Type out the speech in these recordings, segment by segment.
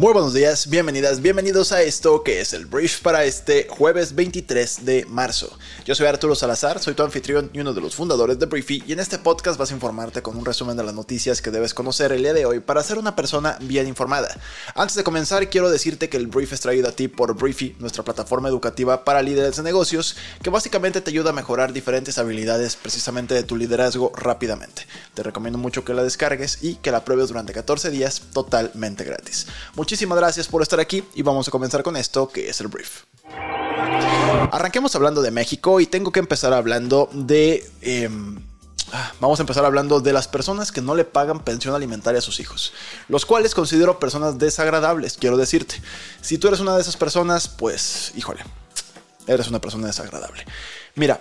Muy buenos días, bienvenidas, bienvenidos a esto que es el brief para este jueves 23 de marzo. Yo soy Arturo Salazar, soy tu anfitrión y uno de los fundadores de Briefy y en este podcast vas a informarte con un resumen de las noticias que debes conocer el día de hoy para ser una persona bien informada. Antes de comenzar quiero decirte que el brief es traído a ti por Briefy, nuestra plataforma educativa para líderes de negocios que básicamente te ayuda a mejorar diferentes habilidades precisamente de tu liderazgo rápidamente. Te recomiendo mucho que la descargues y que la pruebes durante 14 días totalmente gratis. Muchísimas gracias por estar aquí y vamos a comenzar con esto que es el brief. Arranquemos hablando de México y tengo que empezar hablando de... Em, ah, vamos a empezar hablando de las personas que no le pagan pensión alimentaria a sus hijos, los cuales considero personas desagradables, quiero decirte. Si tú eres una de esas personas, pues, híjole, eres una persona desagradable. Mira,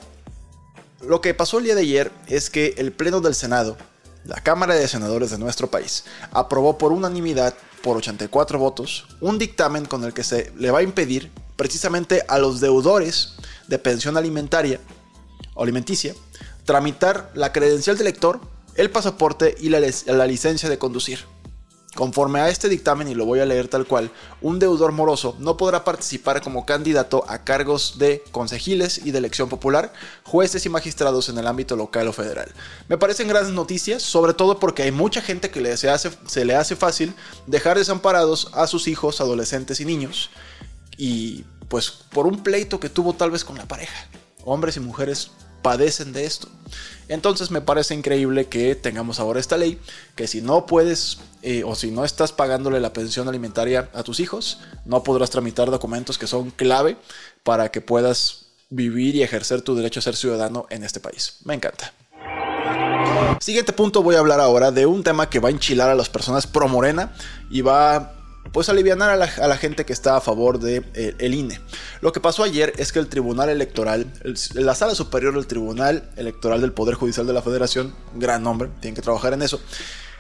lo que pasó el día de ayer es que el Pleno del Senado, la Cámara de Senadores de nuestro país, aprobó por unanimidad por 84 votos un dictamen con el que se le va a impedir precisamente a los deudores de pensión alimentaria o alimenticia tramitar la credencial de lector, el pasaporte y la, la licencia de conducir. Conforme a este dictamen, y lo voy a leer tal cual, un deudor moroso no podrá participar como candidato a cargos de consejiles y de elección popular, jueces y magistrados en el ámbito local o federal. Me parecen grandes noticias, sobre todo porque hay mucha gente que se le hace fácil dejar desamparados a sus hijos, adolescentes y niños, y pues por un pleito que tuvo tal vez con la pareja. Hombres y mujeres padecen de esto. Entonces me parece increíble que tengamos ahora esta ley, que si no puedes eh, o si no estás pagándole la pensión alimentaria a tus hijos, no podrás tramitar documentos que son clave para que puedas vivir y ejercer tu derecho a ser ciudadano en este país. Me encanta. Siguiente punto, voy a hablar ahora de un tema que va a enchilar a las personas pro morena y va pues aliviar a la, gente que está a favor del de, eh, INE. Lo que pasó ayer es que el Tribunal Electoral, el, la Sala Superior del Tribunal Electoral del Poder Judicial de la Federación, gran nombre, tienen que trabajar en eso,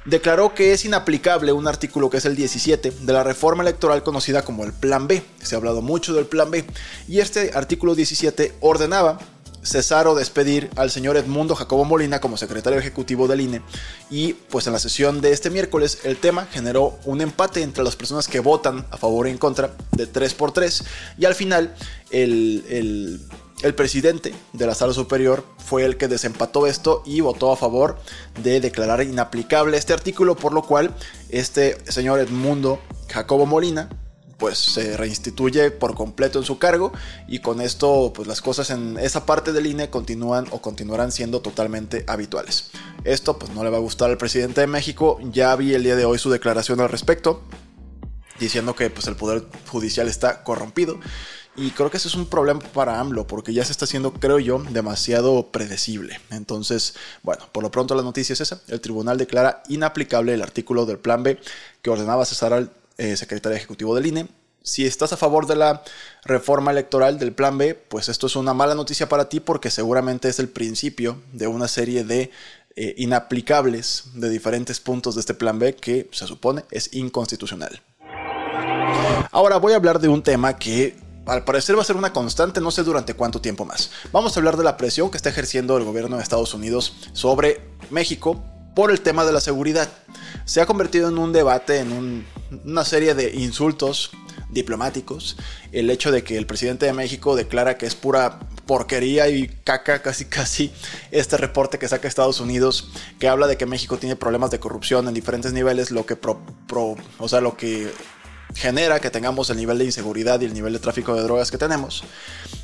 declaró que es inaplicable un artículo que es el 17 de la reforma electoral conocida como el Plan B. Se ha hablado mucho del Plan B. Y este artículo 17 ordenaba cesar o despedir al señor Edmundo Jacobo Molina como secretario ejecutivo del INE. Y pues en la sesión de este miércoles el tema generó un empate entre las personas que votan a favor y en contra de 3 por 3 y al final el, el, el presidente de la sala superior fue el que desempató esto y votó a favor de declarar inaplicable este artículo, por lo cual este señor Edmundo Jacobo Molina pues se reinstituye por completo en su cargo y con esto pues las cosas en esa parte del INE continúan o continuarán siendo totalmente habituales. Esto pues no le va a gustar al presidente de México, ya vi el día de hoy su declaración al respecto diciendo que pues el poder judicial está corrompido y creo que ese es un problema para AMLO porque ya se está haciendo, creo yo, demasiado predecible. Entonces, bueno, por lo pronto la noticia es esa. El tribunal declara inaplicable el artículo del Plan B que ordenaba cesar al eh, secretario ejecutivo del INE. Si estás a favor de la reforma electoral del Plan B, pues esto es una mala noticia para ti porque seguramente es el principio de una serie de eh, inaplicables de diferentes puntos de este Plan B que se supone es inconstitucional. Ahora voy a hablar de un tema que al parecer va a ser una constante, no sé durante cuánto tiempo más. Vamos a hablar de la presión que está ejerciendo el gobierno de Estados Unidos sobre México por el tema de la seguridad. Se ha convertido en un debate, en una serie de insultos diplomáticos, el hecho de que el presidente de México declara que es pura porquería y caca casi casi este reporte que saca Estados Unidos que habla de que México tiene problemas de corrupción en diferentes niveles, lo que o sea, lo que genera que tengamos el nivel de inseguridad y el nivel de tráfico de drogas que tenemos.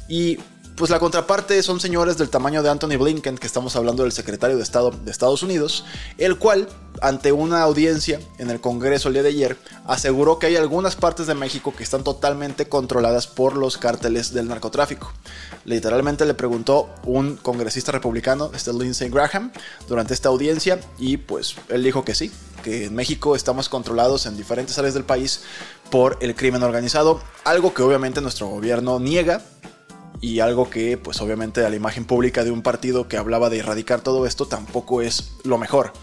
Y pues la contraparte son señores del tamaño de Anthony Blinken, que estamos hablando del secretario de Estado de Estados Unidos, el cual, ante una audiencia en el Congreso el día de ayer, aseguró que hay algunas partes de México que están totalmente controladas por los cárteles del narcotráfico. Literalmente le preguntó un congresista republicano, este Lindsey Graham, durante esta audiencia, y pues él dijo que sí, que en México estamos controlados en diferentes áreas del país por el crimen organizado, algo que obviamente nuestro gobierno niega y algo que pues obviamente a la imagen pública de un partido que hablaba de erradicar todo esto tampoco es lo mejor.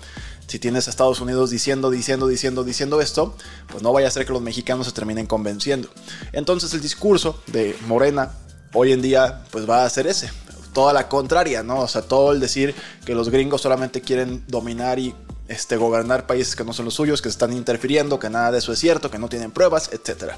Si tienes a Estados Unidos diciendo, diciendo, diciendo, diciendo esto, pues no vaya a ser que los mexicanos se terminen convenciendo. Entonces el discurso de Morena hoy en día pues va a ser ese, toda la contraria, ¿no? O sea, todo el decir que los gringos solamente quieren dominar y este, gobernar países que no son los suyos, que están interfiriendo, que nada de eso es cierto, que no tienen pruebas, etc.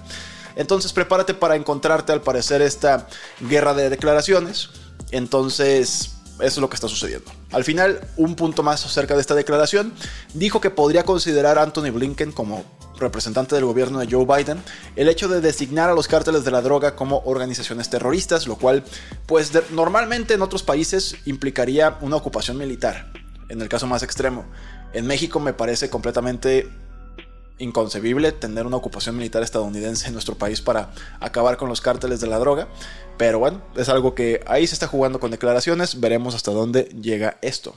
Entonces prepárate para encontrarte al parecer esta guerra de declaraciones. Entonces eso es lo que está sucediendo. Al final, un punto más acerca de esta declaración, dijo que podría considerar a Anthony Blinken como representante del gobierno de Joe Biden, el hecho de designar a los cárteles de la droga como organizaciones terroristas, lo cual, pues normalmente en otros países implicaría una ocupación militar, en el caso más extremo. En México me parece completamente inconcebible tener una ocupación militar estadounidense en nuestro país para acabar con los cárteles de la droga. Pero bueno, es algo que ahí se está jugando con declaraciones. Veremos hasta dónde llega esto.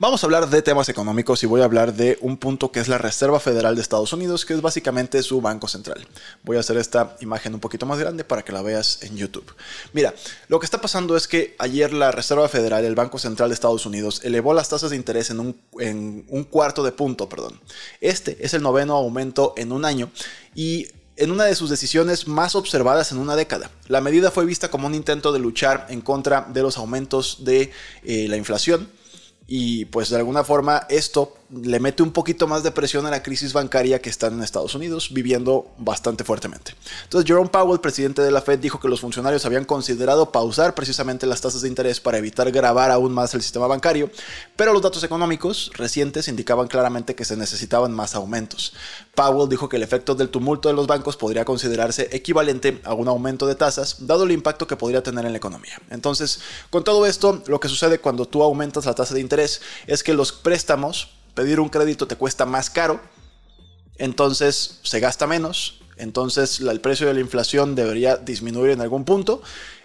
Vamos a hablar de temas económicos y voy a hablar de un punto que es la Reserva Federal de Estados Unidos, que es básicamente su banco central. Voy a hacer esta imagen un poquito más grande para que la veas en YouTube. Mira, lo que está pasando es que ayer la Reserva Federal, el Banco Central de Estados Unidos, elevó las tasas de interés en un, cuarto de punto, perdón. Este es el noveno aumento en un año y en una de sus decisiones más observadas en una década. La medida fue vista como un intento de luchar en contra de los aumentos de eh, la inflación y pues de alguna forma esto le mete un poquito más de presión a la crisis bancaria que están en Estados Unidos viviendo bastante fuertemente. Entonces Jerome Powell, presidente de la Fed, dijo que los funcionarios habían considerado pausar precisamente las tasas de interés para evitar grabar aún más el sistema bancario, pero los datos económicos recientes indicaban claramente que se necesitaban más aumentos. Powell dijo que el efecto del tumulto de los bancos podría considerarse equivalente a un aumento de tasas, dado el impacto que podría tener en la economía. Entonces, con todo esto, lo que sucede cuando tú aumentas la tasa de interés es que los préstamos pedir un crédito te cuesta más caro, entonces se gasta menos, entonces el precio de la inflación debería disminuir en algún punto.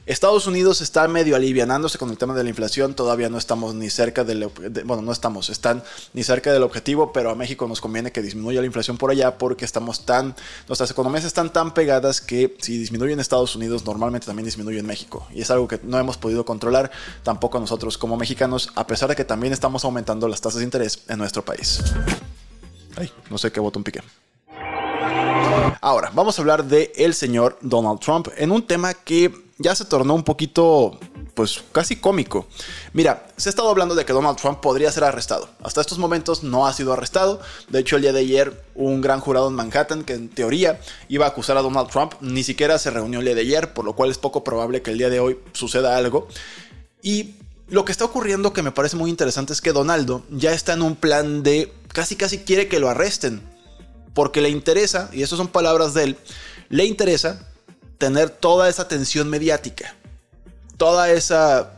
Estados Unidos está medio alivianándose con el tema de la inflación, todavía no estamos ni cerca del, bueno, no estamos, están ni cerca del objetivo, pero a México nos conviene que disminuya la inflación por allá porque estamos tan, nuestras economías están tan pegadas que si disminuye en Estados Unidos, normalmente también disminuye en México. Y es algo que no hemos podido controlar tampoco nosotros como mexicanos, a pesar de que también estamos aumentando las tasas de interés en nuestro país. Ay, no sé qué botón piqué. Ahora, vamos a hablar de el señor Donald Trump en un tema que ya se tornó un poquito, pues casi cómico. Mira, se ha estado hablando de que Donald Trump podría ser arrestado. Hasta estos momentos no ha sido arrestado. De hecho, el día de ayer un gran jurado en Manhattan que en teoría iba a acusar a Donald Trump, ni siquiera se reunió el día de ayer, por lo cual es poco probable que el día de hoy suceda algo. Y lo que está ocurriendo que me parece muy interesante es que Donaldo ya está en un plan de casi casi quiere que lo arresten porque le interesa, y eso son palabras de él, le interesa tener toda esa atención mediática, toda esa,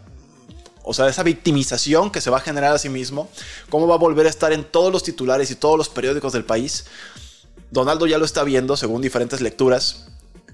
o sea, esa victimización que se va a generar a sí mismo, cómo va a volver a estar en todos los titulares y todos los periódicos del país. Donaldo ya lo está viendo según diferentes lecturas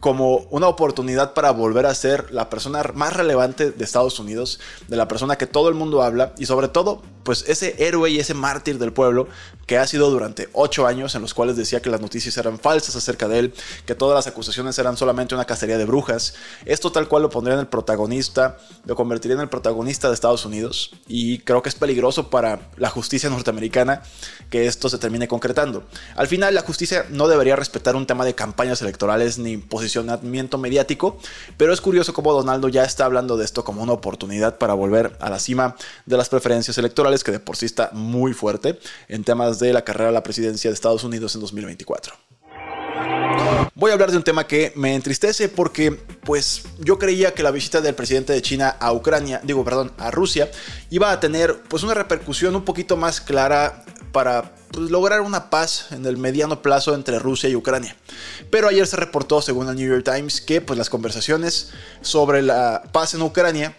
como una oportunidad para volver a ser la persona más relevante de Estados Unidos, de la persona que todo el mundo habla y sobre todo, pues ese héroe y ese mártir del pueblo que ha sido durante ocho años en los cuales decía que las noticias eran falsas acerca de él, que todas las acusaciones eran solamente una cacería de brujas. Esto tal cual lo pondría en el protagonista, lo convertiría en el protagonista de Estados Unidos y creo que es peligroso para la justicia norteamericana que esto se termine concretando. Al final, la justicia no debería respetar un tema de campañas electorales ni posicionamiento mediático, pero es curioso cómo Donaldo ya está hablando de esto como una oportunidad para volver a la cima de las preferencias electorales, que de muy fuerte en temas de la carrera a la presidencia de Estados Unidos en 2024. Voy a hablar de un tema que me entristece porque pues yo creía que la visita del presidente de China a Ucrania, digo, perdón, a Rusia, iba a tener pues una repercusión un poquito más clara para pues, lograr una paz en el mediano plazo entre Rusia y Ucrania. Pero ayer se reportó, según el New York Times, que pues, las conversaciones sobre la paz en Ucrania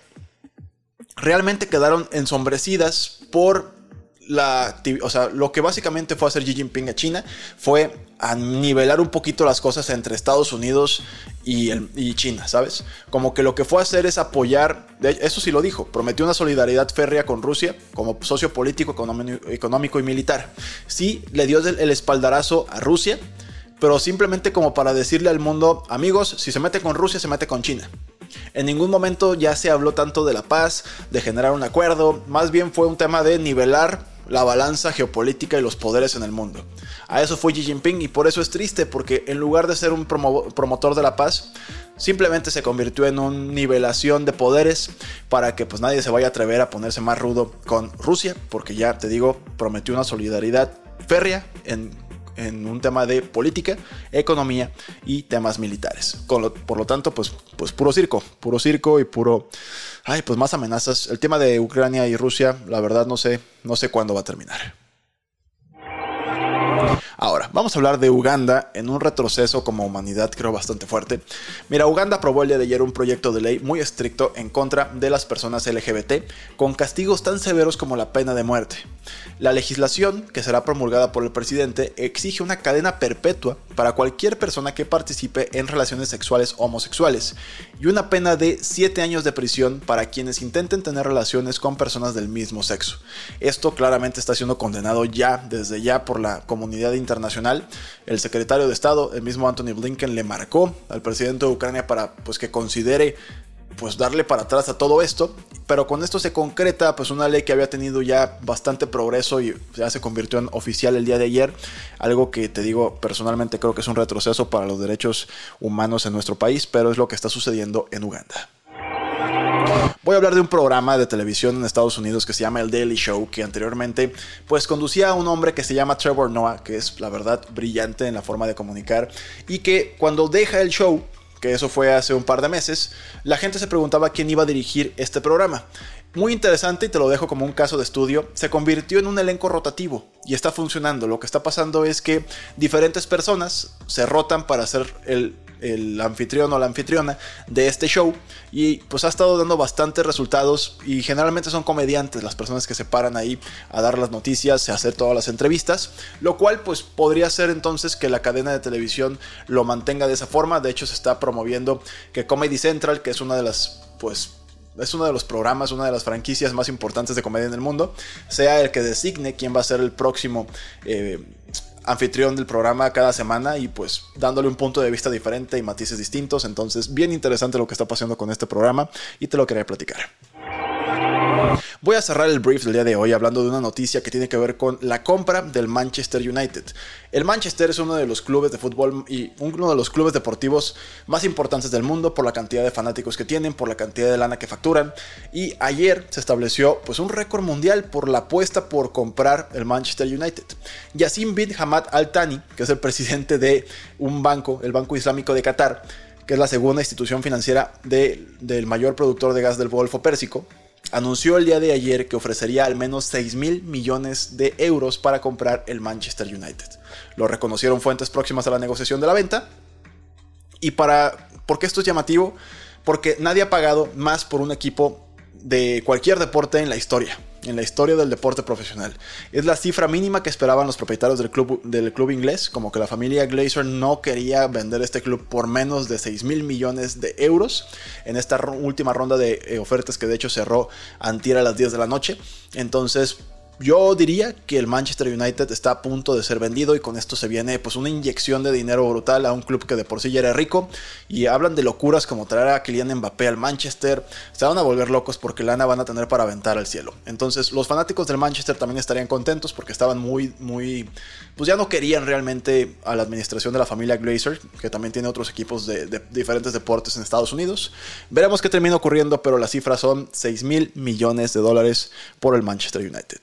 realmente quedaron ensombrecidas por la, o sea, lo que básicamente fue hacer Xi Jinping a China fue a nivelar un poquito las cosas entre Estados Unidos y, y, China, ¿sabes? Como que lo que fue a hacer es apoyar, eso sí lo dijo, prometió una solidaridad férrea con Rusia como socio político, económico y militar. Sí, le dio el, el espaldarazo a Rusia, pero simplemente como para decirle al mundo, amigos, si se mete con Rusia, se mete con China. En ningún momento ya se habló tanto de la paz, de generar un acuerdo, más bien fue un tema de nivelar la balanza geopolítica y los poderes en el mundo. A eso fue Xi Jinping y por eso es triste, porque en lugar de ser un promotor de la paz, simplemente se convirtió en una nivelación de poderes para que pues nadie se vaya a atrever a ponerse más rudo con Rusia, porque ya te digo, prometió una solidaridad férrea en, un tema de política, economía y temas militares. por lo tanto, pues, pues puro circo, puro circo y puro... Ay, pues más amenazas. El tema de Ucrania y Rusia, la verdad no sé, no sé cuándo va a terminar. Ahora, vamos a hablar de Uganda en un retroceso como humanidad creo bastante fuerte. Mira, Uganda aprobó el día de ayer un proyecto de ley muy estricto en contra de las personas LGBT, con castigos tan severos como la pena de muerte. La legislación, que será promulgada por el presidente, exige una cadena perpetua para cualquier persona que participe en relaciones sexuales homosexuales y una pena de 7 años de prisión para quienes intenten tener relaciones con personas del mismo sexo. Esto claramente está siendo condenado ya, desde ya, por la comunidad internacional. El secretario de Estado, el mismo Anthony Blinken, le marcó al presidente de Ucrania para pues, que considere pues darle para atrás a todo esto, pero con esto se concreta pues una ley que había tenido ya bastante progreso y ya se convirtió en oficial el día de ayer, algo que te digo personalmente creo que es un retroceso para los derechos humanos en nuestro país, pero es lo que está sucediendo en Uganda. Voy a hablar de un programa de televisión en Estados Unidos que se llama El Daily Show, que anteriormente pues conducía a un hombre que se llama Trevor Noah, que es la verdad brillante en la forma de comunicar, y que cuando deja el show que eso fue hace un par de meses, la gente se preguntaba quién iba a dirigir este programa. Muy interesante y te lo dejo como un caso de estudio, se convirtió en un elenco rotativo y está funcionando. Lo que está pasando es que diferentes personas se rotan para hacer el el anfitrión o la anfitriona de este show y pues ha estado dando bastantes resultados y generalmente son comediantes las personas que se paran ahí a dar las noticias, a hacer todas las entrevistas, lo cual pues podría ser entonces que la cadena de televisión lo mantenga de esa forma, de hecho se está promoviendo que Comedy Central, que es una de las pues es uno de los programas, una de las franquicias más importantes de comedia en el mundo, sea el que designe quién va a ser el próximo eh, anfitrión del programa cada semana y pues dándole un punto de vista diferente y matices distintos. Entonces, bien interesante lo que está pasando con este programa y te lo quería platicar. Voy a cerrar el brief del día de hoy hablando de una noticia que tiene que ver con la compra del Manchester United. El Manchester es uno de los clubes de fútbol y uno de los clubes deportivos más importantes del mundo por la cantidad de fanáticos que tienen, por la cantidad de lana que facturan. Y ayer se estableció pues un récord mundial por la apuesta por comprar el Manchester United. Yassin bin Hamad Al Thani, que es el presidente de un banco, el Banco Islámico de Qatar, que es la segunda institución financiera del mayor productor de gas del Golfo Pérsico, anunció el día de ayer que ofrecería al menos 6 mil millones de euros para comprar el Manchester United. Lo reconocieron fuentes próximas a la negociación de la venta. Y para, ¿por qué esto es llamativo? Porque nadie ha pagado más por un equipo de cualquier deporte en la historia en la historia del deporte profesional. Es la cifra mínima que esperaban los propietarios del club, del club inglés, como que la familia Glazer no quería vender este club por menos de 6 mil millones de euros en esta última ronda de eh, ofertas que de hecho cerró antier a las 10 de la noche. Entonces, yo diría que el Manchester United está a punto de ser vendido y con esto se viene pues una inyección de dinero brutal a un club que de por sí ya era rico y hablan de locuras como traer a Kylian Mbappé al Manchester, se van a volver locos porque lana van a tener para aventar al cielo. Entonces los fanáticos del Manchester también estarían contentos porque estaban muy, muy, pues ya no querían realmente a la administración de la familia Glazer, que también tiene otros equipos de, de diferentes deportes en Estados Unidos. Veremos qué termina ocurriendo, pero las cifras son 6 mil millones de dólares por el Manchester United.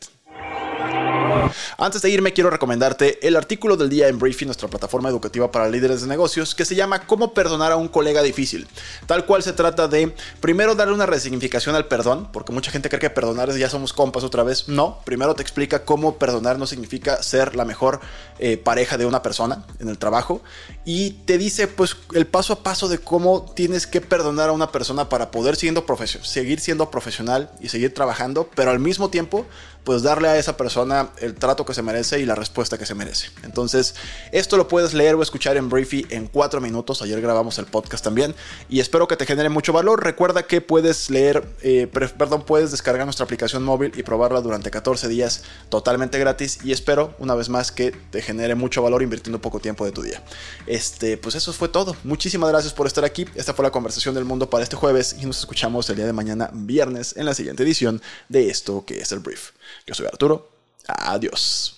Antes de irme, quiero recomendarte el artículo del día en Briefing, nuestra plataforma educativa para líderes de negocios, que se llama Cómo perdonar a un colega difícil. Tal cual se trata de, primero, darle una resignificación al perdón, porque mucha gente cree que perdonar es ya somos compas otra vez. No, primero te explica cómo perdonar no significa ser la mejor eh, pareja de una persona en el trabajo. Y te dice, pues, el paso a paso de cómo tienes que perdonar a una persona para poder seguir siendo profesional y seguir trabajando, pero al mismo tiempo, pues darle a esa persona persona el trato que se merece y la respuesta que se merece. Entonces, esto lo puedes leer o escuchar en Briefy en cuatro minutos. Ayer grabamos el podcast también y espero que te genere mucho valor. Recuerda que puedes leer, eh, perdón, puedes descargar nuestra aplicación móvil y probarla durante 14 días totalmente gratis y espero una vez más que te genere mucho valor invirtiendo poco tiempo de tu día. Este, pues eso fue todo. Muchísimas gracias por estar aquí. Esta fue la conversación del mundo para este jueves y nos escuchamos el día de mañana viernes en la siguiente edición de esto que es el brief. Yo soy Arturo. Adiós.